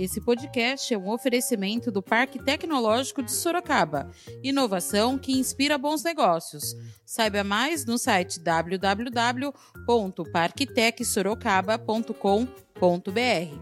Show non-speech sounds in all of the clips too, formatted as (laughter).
Esse podcast é um oferecimento do Parque Tecnológico de Sorocaba. Inovação que inspira bons negócios. Saiba mais no site www.parktecsorocaba.com.br.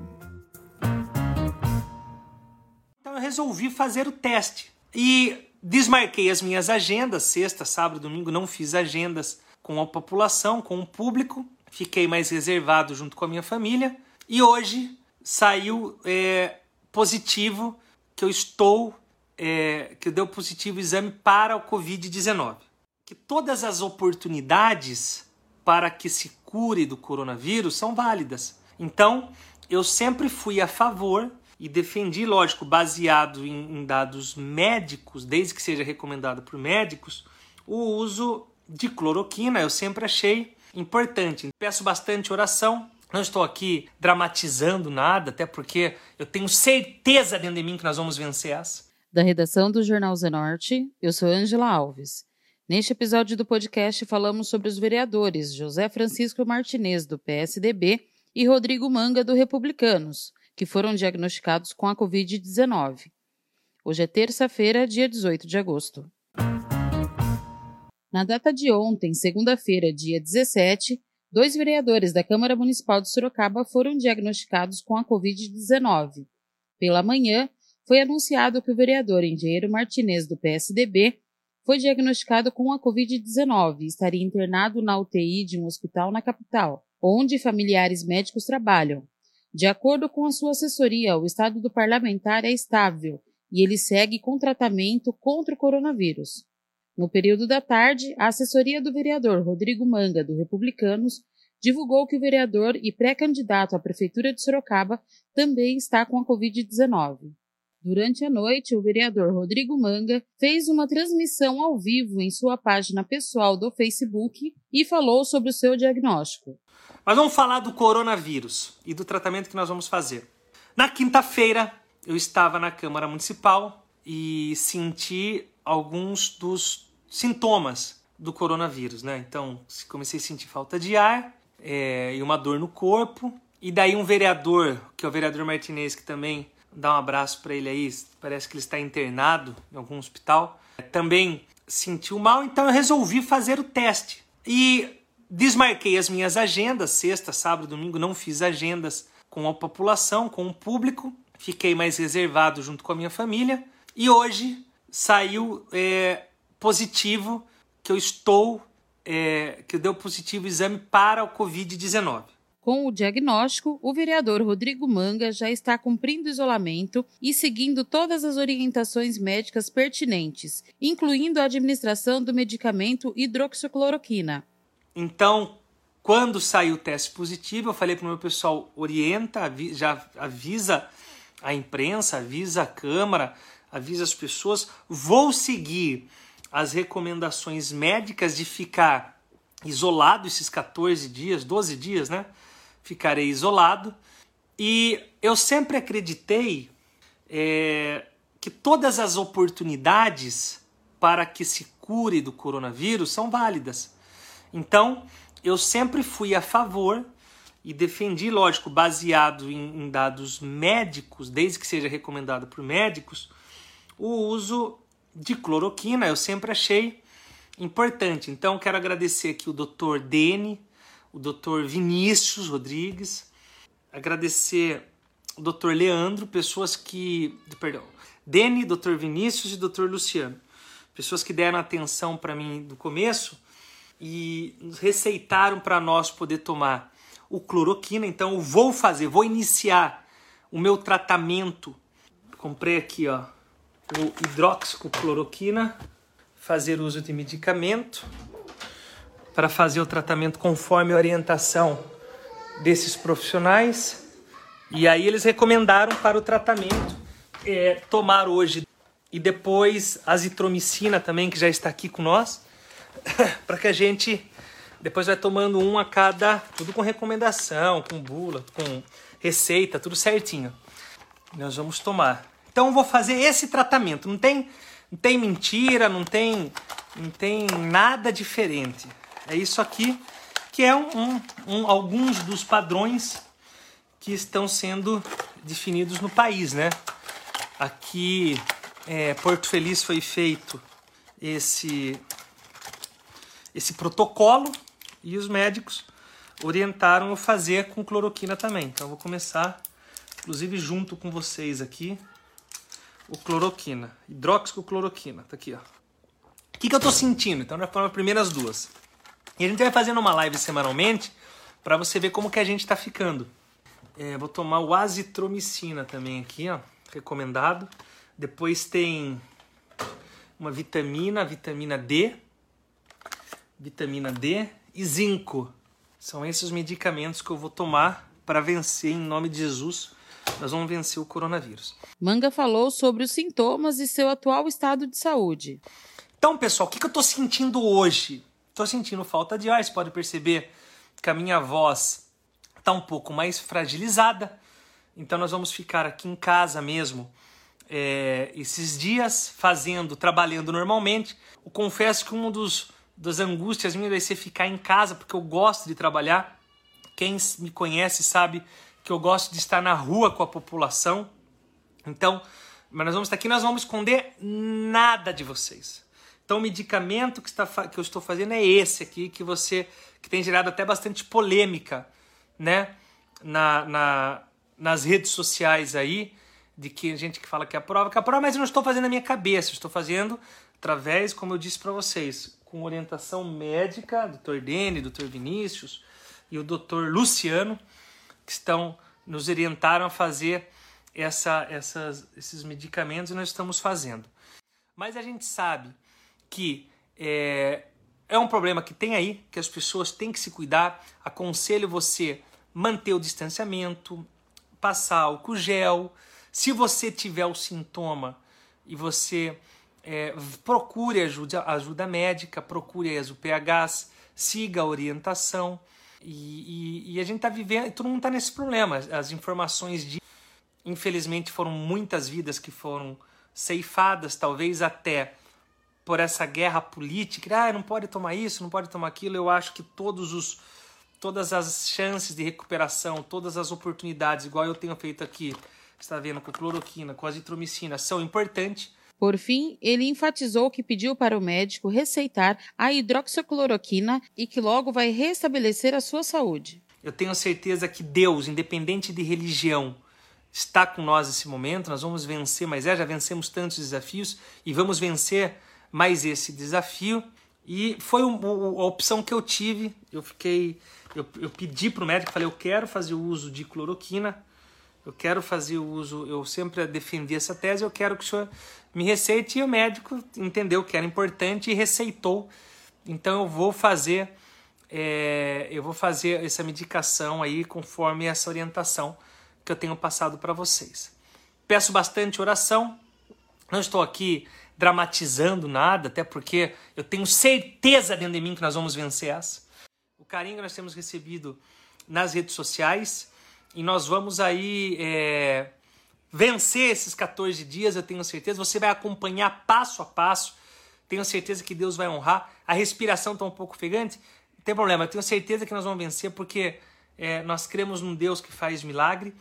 Então eu resolvi fazer o teste e desmarquei as minhas agendas, sexta, sábado, domingo, não fiz agendas com a população, com o público, fiquei mais reservado junto com a minha família e hoje saiu é, positivo que eu estou, é, que deu positivo o exame para o Covid-19. Que todas as oportunidades para que se cure do coronavírus são válidas. Então, eu sempre fui a favor e defendi, lógico, baseado em, em dados médicos, desde que seja recomendado por médicos, o uso de cloroquina. Eu sempre achei importante. Peço bastante oração não estou aqui dramatizando nada, até porque eu tenho certeza dentro de mim que nós vamos vencer essa. Da redação do Jornal Zenorte, eu sou Angela Alves. Neste episódio do podcast falamos sobre os vereadores José Francisco Martinez, do PSDB, e Rodrigo Manga, do Republicanos, que foram diagnosticados com a Covid-19. Hoje é terça-feira, dia 18 de agosto. Na data de ontem, segunda-feira, dia 17, Dois vereadores da Câmara Municipal de Sorocaba foram diagnosticados com a Covid-19. Pela manhã, foi anunciado que o vereador Engenheiro Martinez, do PSDB, foi diagnosticado com a Covid-19 e estaria internado na UTI de um hospital na capital, onde familiares médicos trabalham. De acordo com a sua assessoria, o estado do parlamentar é estável e ele segue com tratamento contra o coronavírus. No período da tarde, a assessoria do vereador Rodrigo Manga, do Republicanos, divulgou que o vereador e pré-candidato à Prefeitura de Sorocaba também está com a Covid-19. Durante a noite, o vereador Rodrigo Manga fez uma transmissão ao vivo em sua página pessoal do Facebook e falou sobre o seu diagnóstico. Mas vamos falar do coronavírus e do tratamento que nós vamos fazer. Na quinta-feira, eu estava na Câmara Municipal e senti alguns dos sintomas do coronavírus, né? Então, comecei a sentir falta de ar é, e uma dor no corpo. E daí um vereador, que é o vereador Martinez, que também dá um abraço para ele aí, parece que ele está internado em algum hospital, também sentiu mal, então eu resolvi fazer o teste. E desmarquei as minhas agendas, sexta, sábado, domingo, não fiz agendas com a população, com o público, fiquei mais reservado junto com a minha família. E hoje saiu é, positivo que eu estou, é, que deu positivo o exame para o Covid-19. Com o diagnóstico, o vereador Rodrigo Manga já está cumprindo isolamento e seguindo todas as orientações médicas pertinentes, incluindo a administração do medicamento hidroxicloroquina. Então, quando saiu o teste positivo, eu falei para o meu pessoal: orienta, já avisa a imprensa, avisa a Câmara, avisa as pessoas. Vou seguir as recomendações médicas de ficar isolado esses 14 dias, 12 dias, né? Ficarei isolado. E eu sempre acreditei é, que todas as oportunidades para que se cure do coronavírus são válidas. Então, eu sempre fui a favor e defendi, lógico, baseado em, em dados médicos, desde que seja recomendado por médicos, o uso de cloroquina, eu sempre achei importante. Então, quero agradecer aqui o Dr. Dene, o Dr. Vinícius Rodrigues, agradecer o Dr. Leandro, pessoas que. Perdão. Dene, Dr. Vinícius e Dr. Luciano. Pessoas que deram atenção para mim no começo e receitaram para nós poder tomar o cloroquina. Então, eu vou fazer, vou iniciar o meu tratamento. Comprei aqui, ó, o hidroxicloroquina, fazer uso de medicamento para fazer o tratamento conforme a orientação desses profissionais. E aí eles recomendaram para o tratamento é, tomar hoje e depois azitromicina também, que já está aqui com nós, (laughs) para que a gente depois vai tomando um a cada, tudo com recomendação, com bula, com receita, tudo certinho. Nós vamos tomar. Então vou fazer esse tratamento. Não tem, não tem mentira, não tem, não tem nada diferente. É isso aqui que é um, um, alguns dos padrões que estão sendo definidos no país, né? Aqui, é, Porto Feliz foi feito esse esse protocolo e os médicos orientaram a fazer com cloroquina também. Então eu vou começar, inclusive junto com vocês aqui, o cloroquina, hidroxicloroquina, tá aqui, ó. O que, que eu tô sentindo? Então, já foram as primeiras duas. E a gente vai fazendo uma live semanalmente para você ver como que a gente tá ficando. É, vou tomar o azitromicina também aqui, ó, recomendado. Depois tem uma vitamina, vitamina D, vitamina D e zinco. São esses os medicamentos que eu vou tomar para vencer em nome de Jesus. Nós vamos vencer o coronavírus. Manga falou sobre os sintomas e seu atual estado de saúde. Então, pessoal, o que, que eu estou sentindo hoje? Estou sentindo falta de ar, você pode perceber que a minha voz está um pouco mais fragilizada. Então, nós vamos ficar aqui em casa mesmo é, esses dias, fazendo, trabalhando normalmente. Eu confesso que um dos das angústias minhas vai ser ficar em casa, porque eu gosto de trabalhar. Quem me conhece sabe que eu gosto de estar na rua com a população. Então, mas nós vamos estar aqui, nós vamos esconder nada de vocês. Então, o medicamento que, está, que eu estou fazendo é esse aqui, que você que tem gerado até bastante polêmica, né, na, na nas redes sociais aí, de que gente que fala que é a prova, que é a prova, mas eu não estou fazendo na minha cabeça, estou fazendo através, como eu disse para vocês, com orientação médica, doutor Dene, doutor Vinícius e o doutor Luciano, que estão nos orientaram a fazer essa, essas, esses medicamentos e nós estamos fazendo. Mas a gente sabe que é, é um problema que tem aí, que as pessoas têm que se cuidar. Aconselho você manter o distanciamento, passar álcool gel. Se você tiver o sintoma e você é, procure ajuda, ajuda médica, procure as UPHs, siga a orientação. E, e, e a gente está vivendo, todo mundo está nesse problema. As informações de. Infelizmente, foram muitas vidas que foram ceifadas, talvez até por essa guerra política. Ah, não pode tomar isso, não pode tomar aquilo. Eu acho que todos os, todas as chances de recuperação, todas as oportunidades, igual eu tenho feito aqui, está vendo com cloroquina, com azitromicina, são importantes por fim, ele enfatizou que pediu para o médico receitar a hidroxicloroquina e que logo vai restabelecer a sua saúde. Eu tenho certeza que Deus, independente de religião, está com nós nesse momento. Nós vamos vencer, mas é, já vencemos tantos desafios e vamos vencer mais esse desafio. E foi a opção que eu tive. Eu fiquei, eu, eu pedi para o médico, falei, eu quero fazer o uso de cloroquina eu quero fazer o uso, eu sempre defendi essa tese, eu quero que o senhor me receite e o médico entendeu que era importante e receitou. Então eu vou fazer é, eu vou fazer essa medicação aí conforme essa orientação que eu tenho passado para vocês. Peço bastante oração. Não estou aqui dramatizando nada, até porque eu tenho certeza dentro de mim que nós vamos vencer essa. O carinho que nós temos recebido nas redes sociais e nós vamos aí é, vencer esses 14 dias, eu tenho certeza. Você vai acompanhar passo a passo. Tenho certeza que Deus vai honrar. A respiração está um pouco ofegante. Não tem problema, eu tenho certeza que nós vamos vencer porque é, nós cremos num Deus que faz milagre.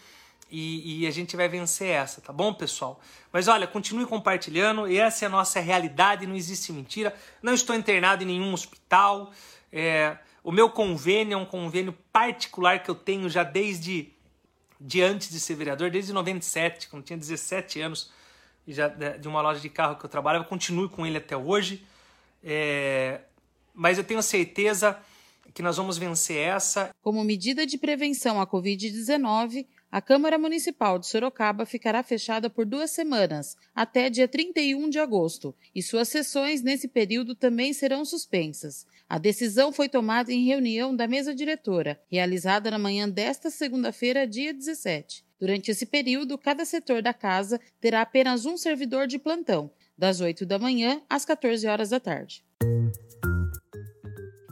E, e, a gente vai vencer essa, tá bom, pessoal? Mas olha, continue compartilhando, essa é a nossa realidade, não existe mentira. Não estou internado em nenhum hospital. É, o meu convênio é um convênio particular que eu tenho já desde de antes de ser vereador, desde 97, quando tinha 17 anos, já de uma loja de carro que eu trabalhava, continuo com ele até hoje. É, mas eu tenho certeza que nós vamos vencer essa. Como medida de prevenção à Covid-19, a Câmara Municipal de Sorocaba ficará fechada por duas semanas, até dia 31 de agosto, e suas sessões nesse período também serão suspensas. A decisão foi tomada em reunião da mesa diretora, realizada na manhã desta segunda-feira, dia 17. Durante esse período, cada setor da casa terá apenas um servidor de plantão, das 8 da manhã às 14 horas da tarde.